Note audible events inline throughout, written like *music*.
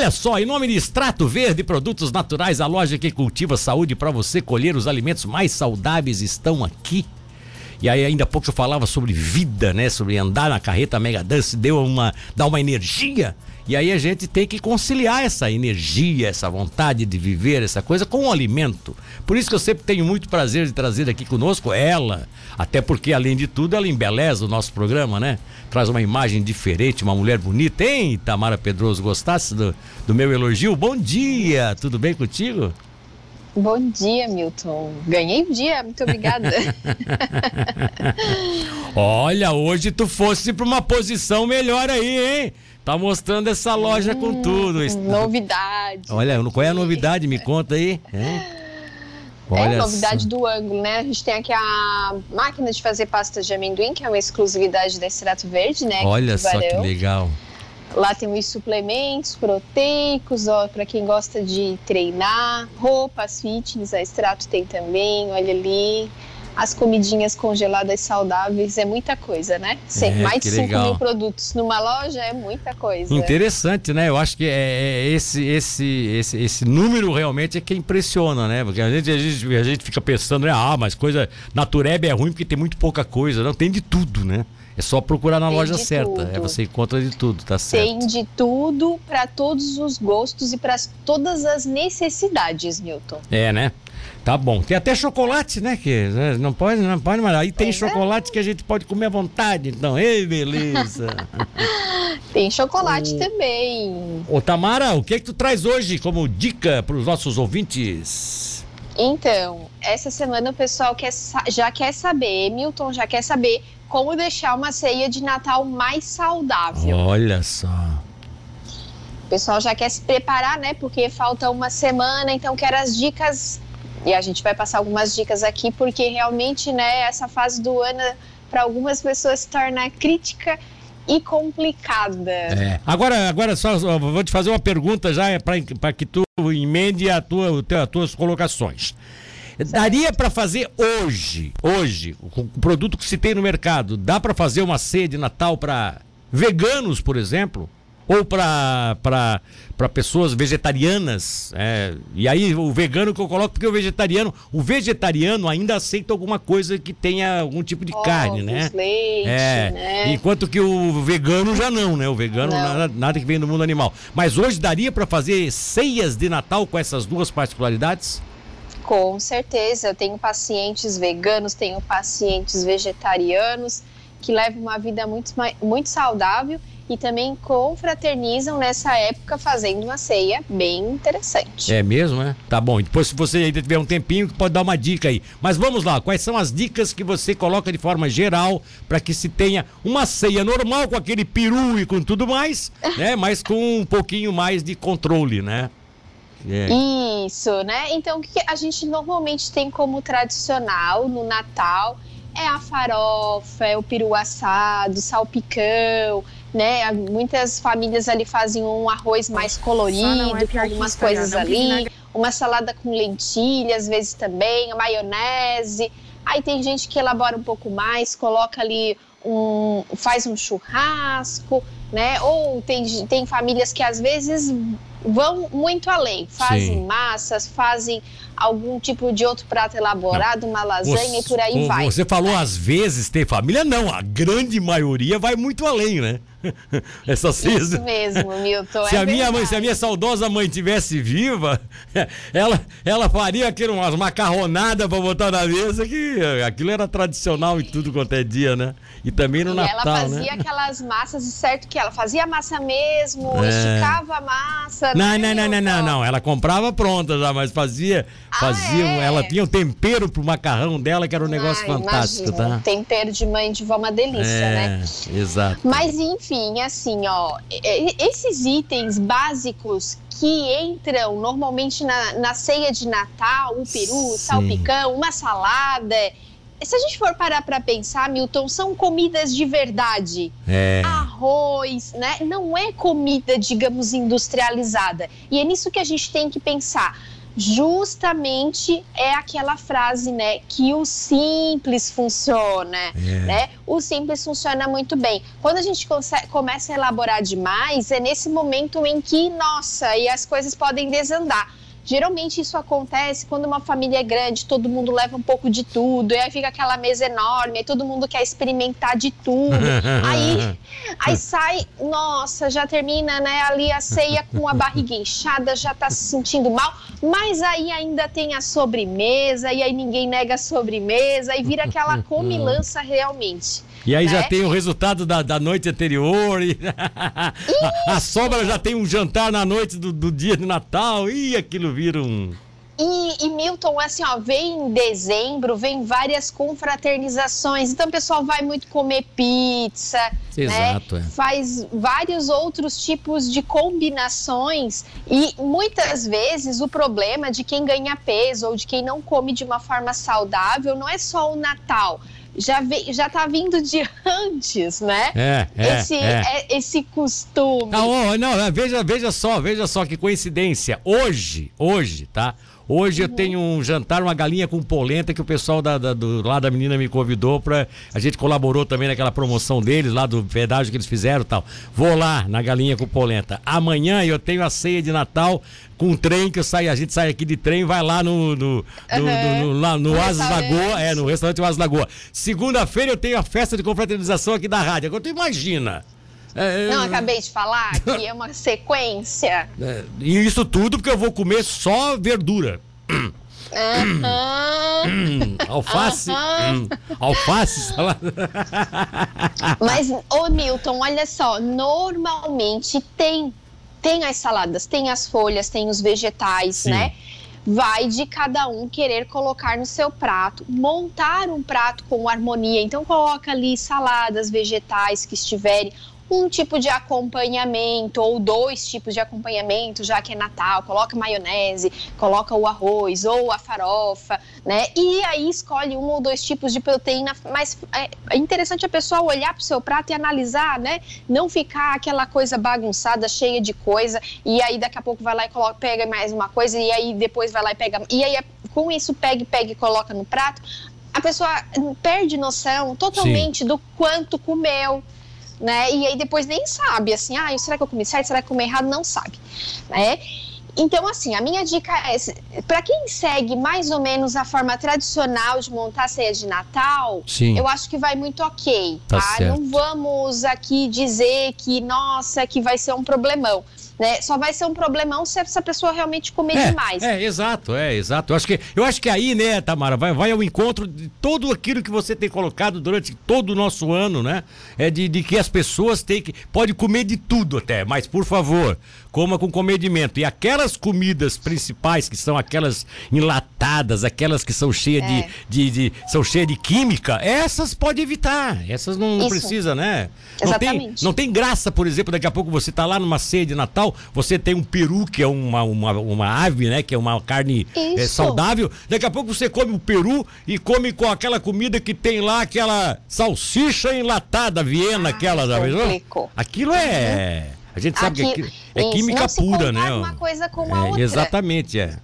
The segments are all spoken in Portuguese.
Olha só, em nome de Extrato Verde, produtos naturais, a loja que cultiva saúde para você colher os alimentos mais saudáveis estão aqui. E aí ainda há pouco eu falava sobre vida, né? Sobre andar na carreta Mega Dance, deu uma, dá uma energia. E aí a gente tem que conciliar essa energia, essa vontade de viver, essa coisa com o alimento. Por isso que eu sempre tenho muito prazer de trazer aqui conosco ela, até porque além de tudo ela embeleza o nosso programa, né? Traz uma imagem diferente, uma mulher bonita, hein, Tamara Pedroso? Gostasse do, do meu elogio? Bom dia, tudo bem contigo? Bom dia, Milton. Ganhei um dia, muito obrigada. *laughs* Olha, hoje tu fosse para uma posição melhor aí, hein? Tá mostrando essa loja hum, com tudo. Novidade. Olha, qual é a novidade? Me conta aí. É? Olha é a novidade do ângulo, né? A gente tem aqui a máquina de fazer pasta de amendoim, que é uma exclusividade da Extrato Verde, né? Olha só que legal. Lá tem os suplementos proteicos, ó, para quem gosta de treinar, roupas fitness, a Extrato tem também, olha ali. As comidinhas congeladas saudáveis é muita coisa, né? É, mais de 5 mil produtos numa loja é muita coisa. Interessante, né? Eu acho que é, é esse, esse, esse, esse número realmente é que impressiona, né? Porque a gente, a gente, a gente fica pensando, né? Ah, mas coisa. Natureba é ruim porque tem muito pouca coisa. Não, tem de tudo, né? É só procurar na tem loja certa. Tudo. É você encontra de tudo, tá certo? Tem de tudo para todos os gostos e para todas as necessidades, Newton. É, né? Tá bom. Tem até chocolate, né? Que né, não pode, não pode, mas aí tem é. chocolate que a gente pode comer à vontade. Então, ei, beleza. *laughs* tem chocolate o... também. Ô, Tamara, o que é que tu traz hoje como dica para os nossos ouvintes? Então, essa semana o pessoal quer, já quer saber, Milton já quer saber como deixar uma ceia de Natal mais saudável. Olha só. O pessoal já quer se preparar, né? Porque falta uma semana, então quero as dicas. E a gente vai passar algumas dicas aqui, porque realmente, né, essa fase do ano, para algumas pessoas, se torna crítica e complicada. É. Agora, agora só vou te fazer uma pergunta já para que tu emende a tua, as tuas colocações. Daria para fazer hoje, hoje, com o produto que se tem no mercado, dá para fazer uma ceia de Natal para veganos, por exemplo? Ou para pessoas vegetarianas? É, e aí o vegano que eu coloco, porque o vegetariano, o vegetariano ainda aceita alguma coisa que tenha algum tipo de Ovos, carne, né? Leite, é, né? Enquanto que o vegano já não, né? O vegano nada, nada, que vem do mundo animal. Mas hoje daria para fazer ceias de Natal com essas duas particularidades? Com certeza, eu tenho pacientes veganos, tenho pacientes vegetarianos que levam uma vida muito, muito saudável e também confraternizam nessa época fazendo uma ceia bem interessante. É mesmo, né? Tá bom. Depois, se você ainda tiver um tempinho, pode dar uma dica aí. Mas vamos lá, quais são as dicas que você coloca de forma geral para que se tenha uma ceia normal com aquele peru e com tudo mais, *laughs* né? Mas com um pouquinho mais de controle, né? É. Isso, né? Então, o que a gente normalmente tem como tradicional no Natal é a farofa, é o peru assado, salpicão, né? Muitas famílias ali fazem um arroz mais colorido, é com algumas coisas ali, uma salada com lentilha, às vezes também, a maionese. Aí tem gente que elabora um pouco mais, coloca ali um, faz um churrasco, né? Ou tem, tem famílias que às vezes vão muito além, fazem Sim. massas, fazem algum tipo de outro prato elaborado, não. uma lasanha você, e por aí vai. Você falou às vezes tem família, não, a grande maioria vai muito além, né? Essa Isso mesmo, Milton. se é a minha mãe, se a minha saudosa mãe tivesse viva, ela, ela faria aquilo, umas macarronadas para botar na mesa, que aquilo era tradicional em tudo quanto é dia, né? E também no e Natal, ela fazia né? aquelas massas, certo que ela fazia a massa mesmo, é. esticava a massa. Não, não, não, não, não, não, ela comprava pronta já, mas fazia, ah, fazia, é? ela tinha um tempero pro macarrão dela que era um negócio ah, fantástico, imagina. tá? Tempero de mãe de vó uma delícia, é, né? Exato. Mas enfim, enfim, assim, ó, esses itens básicos que entram normalmente na, na ceia de Natal, o peru, o salpicão, uma salada. Se a gente for parar para pensar, Milton, são comidas de verdade. É. Arroz, né? Não é comida, digamos, industrializada. E é nisso que a gente tem que pensar justamente é aquela frase, né, que o simples funciona, é. né? O simples funciona muito bem. Quando a gente começa a elaborar demais, é nesse momento em que, nossa, e as coisas podem desandar. Geralmente isso acontece quando uma família é grande, todo mundo leva um pouco de tudo, e aí fica aquela mesa enorme, aí todo mundo quer experimentar de tudo. *laughs* aí, aí sai, nossa, já termina né, ali a ceia com a barriga inchada, já tá se sentindo mal, mas aí ainda tem a sobremesa, e aí ninguém nega a sobremesa, e vira aquela *laughs* comilança realmente. E aí né? já tem o resultado da, da noite anterior. E *laughs* a, a, sobra já tem um jantar na noite do, do dia de Natal. E aquilo vira um. E, e, Milton, assim, ó, vem em dezembro, vem várias confraternizações. Então o pessoal vai muito comer pizza, né? Exato, né? É. Faz vários outros tipos de combinações. E muitas vezes o problema de quem ganha peso ou de quem não come de uma forma saudável não é só o Natal já, ve, já tá vindo de *laughs* antes, né? É, é, esse, é. é esse costume. Não, não, veja, veja só, veja só que coincidência. Hoje, hoje, tá? Hoje uhum. eu tenho um jantar, uma galinha com polenta que o pessoal da, da, do, lá da menina me convidou para A gente colaborou também naquela promoção deles, lá do pedágio que eles fizeram tal. Vou lá na galinha com polenta. Amanhã eu tenho a ceia de Natal com um trem que eu saio, a gente sai aqui de trem vai lá no, no, no, uhum. no, no, lá, no Asas Lagoa, é, no restaurante Asas Lagoa. Segunda-feira eu tenho a festa de confraternização aqui da rádio. Agora tu imagina. É, Não, acabei de falar que é uma *laughs* sequência. É, e isso tudo porque eu vou comer só verdura. Uhum. *coughs* alface, uhum. alface, salada. *laughs* Mas, ô Milton, olha só, normalmente tem tem as saladas, tem as folhas, tem os vegetais, Sim. né? Vai de cada um querer colocar no seu prato, montar um prato com harmonia. Então coloca ali saladas, vegetais que estiverem, um tipo de acompanhamento ou dois tipos de acompanhamento, já que é Natal, coloca maionese, coloca o arroz ou a farofa, né? E aí escolhe um ou dois tipos de proteína, mas é interessante a pessoa olhar para o seu prato e analisar, né? Não ficar aquela coisa bagunçada, cheia de coisa, e aí daqui a pouco vai lá e coloca, pega mais uma coisa, e aí depois vai lá e pega. E aí com isso pega pega e coloca no prato. A pessoa perde noção totalmente Sim. do quanto comeu, né? E aí depois nem sabe, assim, ah, será que eu comi certo, será que eu comi errado? Não sabe, né? Então, assim, a minha dica é: para quem segue mais ou menos a forma tradicional de montar a ceia de Natal, Sim. eu acho que vai muito ok, tá? tá? Não vamos aqui dizer que, nossa, que vai ser um problemão. Né? Só vai ser um problemão se essa pessoa realmente comer é, demais. É, exato, é, exato. Eu acho que, eu acho que aí, né, Tamara, vai, vai ao encontro de tudo aquilo que você tem colocado durante todo o nosso ano, né? É de, de que as pessoas têm que. Pode comer de tudo até, mas por favor, coma com comedimento. E aquelas comidas principais, que são aquelas enlatadas, aquelas que são cheias é. de, de, de, são cheias de química, essas pode evitar. Essas não, não precisa, né? Exatamente. Não tem, não tem graça, por exemplo, daqui a pouco você tá lá numa ceia de Natal, você tem um peru, que é uma, uma, uma ave, né? Que é uma carne é, saudável. Daqui a pouco você come o peru e come com aquela comida que tem lá, aquela salsicha enlatada, Viena, ah, aquela da vez. Aquilo é. Uhum. A gente sabe Aqui, que é, é química pura, né? Uma coisa com a é, outra. Exatamente, é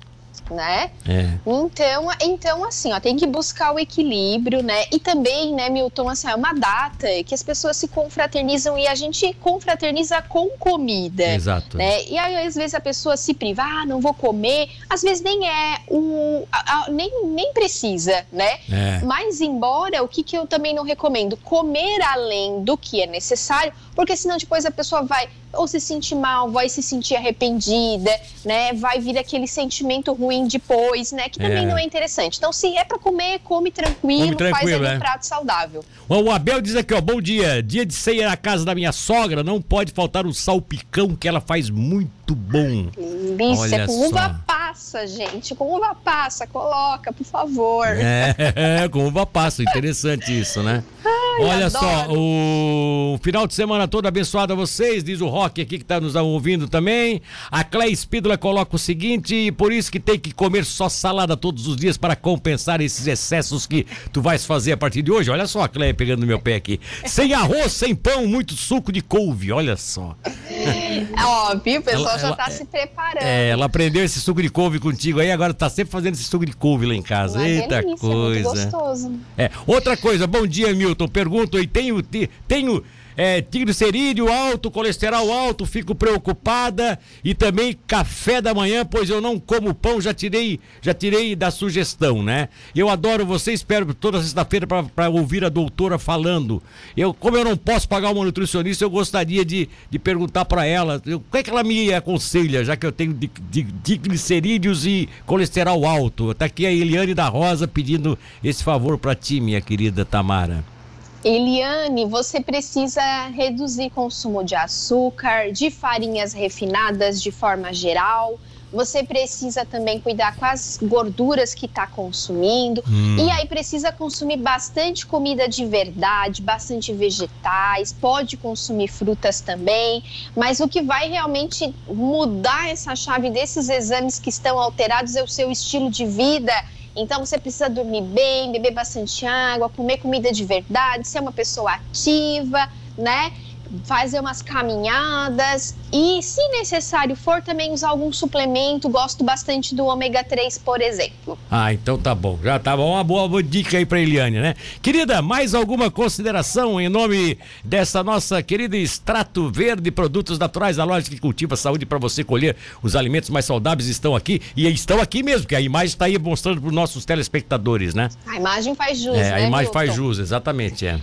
né? É. Então, então, assim, ó, tem que buscar o equilíbrio, né? E também, né, Milton, assim, é uma data que as pessoas se confraternizam e a gente confraterniza com comida. Exato. Né? E aí, às vezes, a pessoa se priva, ah, não vou comer. Às vezes nem é o. A, a, nem, nem precisa, né? É. Mas, embora, o que, que eu também não recomendo? Comer além do que é necessário, porque senão depois a pessoa vai ou se sentir mal, vai se sentir arrependida, né? Vai vir aquele sentimento ruim depois, né? Que também é. não é interessante. Então, se é para comer, come tranquilo, come tranquilo faz é. um prato saudável. O Abel diz aqui, ó, bom dia. Dia de ceia na casa da minha sogra, não pode faltar o salpicão que ela faz muito bom. Delícia, com só. uva passa, gente. Com uva passa, coloca, por favor. É, *laughs* com uva passa, interessante isso, né? *laughs* Olha adoro. só, o final de semana todo abençoado a vocês, diz o Rock aqui que tá nos ouvindo também. A Cleia Espídola coloca o seguinte, por isso que tem que comer só salada todos os dias para compensar esses excessos que tu vais fazer a partir de hoje. Olha só a Cleia pegando no meu pé aqui. Sem arroz, sem pão, muito suco de couve, olha só. Ó, viu? O pessoal Ela- já ela- tá se preparando. É, ela aprendeu esse suco de couve contigo aí, agora tá sempre fazendo esse suco de couve lá em casa. Uma Eita delícia, coisa. gostoso. É, outra coisa, bom dia, Milton. Pergunto aí, tenho, tenho é, triglicerídeo alto, colesterol alto, fico preocupada e também café da manhã, pois eu não como pão, já tirei, já tirei da sugestão, né? Eu adoro você, espero toda sexta-feira para ouvir a doutora falando. Eu, como eu não posso pagar uma nutricionista, eu gostaria de, de perguntar para ela, o que é que ela me aconselha, já que eu tenho triglicerídeos e colesterol alto. Tá aqui a Eliane da Rosa pedindo esse favor para ti, minha querida Tamara. Eliane, você precisa reduzir consumo de açúcar, de farinhas refinadas de forma geral. Você precisa também cuidar com as gorduras que está consumindo. Hum. E aí precisa consumir bastante comida de verdade, bastante vegetais, pode consumir frutas também. Mas o que vai realmente mudar essa chave desses exames que estão alterados é o seu estilo de vida. Então você precisa dormir bem, beber bastante água, comer comida de verdade, ser uma pessoa ativa, né? Fazer umas caminhadas e, se necessário for, também usar algum suplemento. Gosto bastante do ômega 3, por exemplo. Ah, então tá bom. Já tá bom. Uma boa, boa dica aí pra Eliane, né? Querida, mais alguma consideração em nome dessa nossa querida Extrato Verde, produtos naturais da loja que cultiva saúde para você colher os alimentos mais saudáveis estão aqui e estão aqui mesmo, que a imagem está aí mostrando para os nossos telespectadores, né? A imagem faz jus, É, a né, imagem faz Milton? jus, exatamente, é.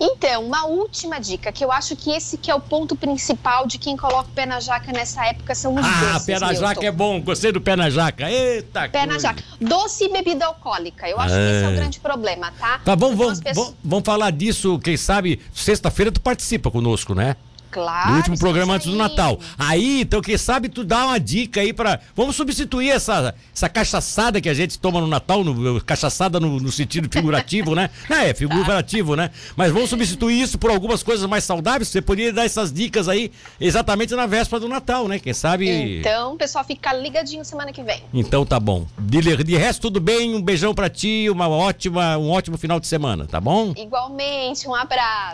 Então, uma última dica, que eu acho que esse que é o ponto principal de quem coloca o pé na jaca nessa época são os Ah, doces, pé na Milton. jaca é bom. Gostei do pé na jaca. Eita, Pé na coisa. jaca. Doce e bebida alcoólica. Eu acho que esse é É. o grande problema, tá? Tá bom, Então, vamos, as pessoas- vamos, vamos falar disso, quem sabe, sexta-feira tu participa conosco, né? Claro. No último programa antes do Natal. Aí, então, quem sabe tu dá uma dica aí pra. Vamos substituir essa, essa cachaçada que a gente toma no Natal, no, cachaçada no, no sentido figurativo, né? *laughs* É, figurativo, né? Mas vamos substituir isso por algumas coisas mais saudáveis. Você poderia dar essas dicas aí exatamente na véspera do Natal, né? Quem sabe. Então, pessoal fica ligadinho semana que vem. Então tá bom. De, de resto, tudo bem. Um beijão pra ti, uma ótima, um ótimo final de semana, tá bom? Igualmente, um abraço.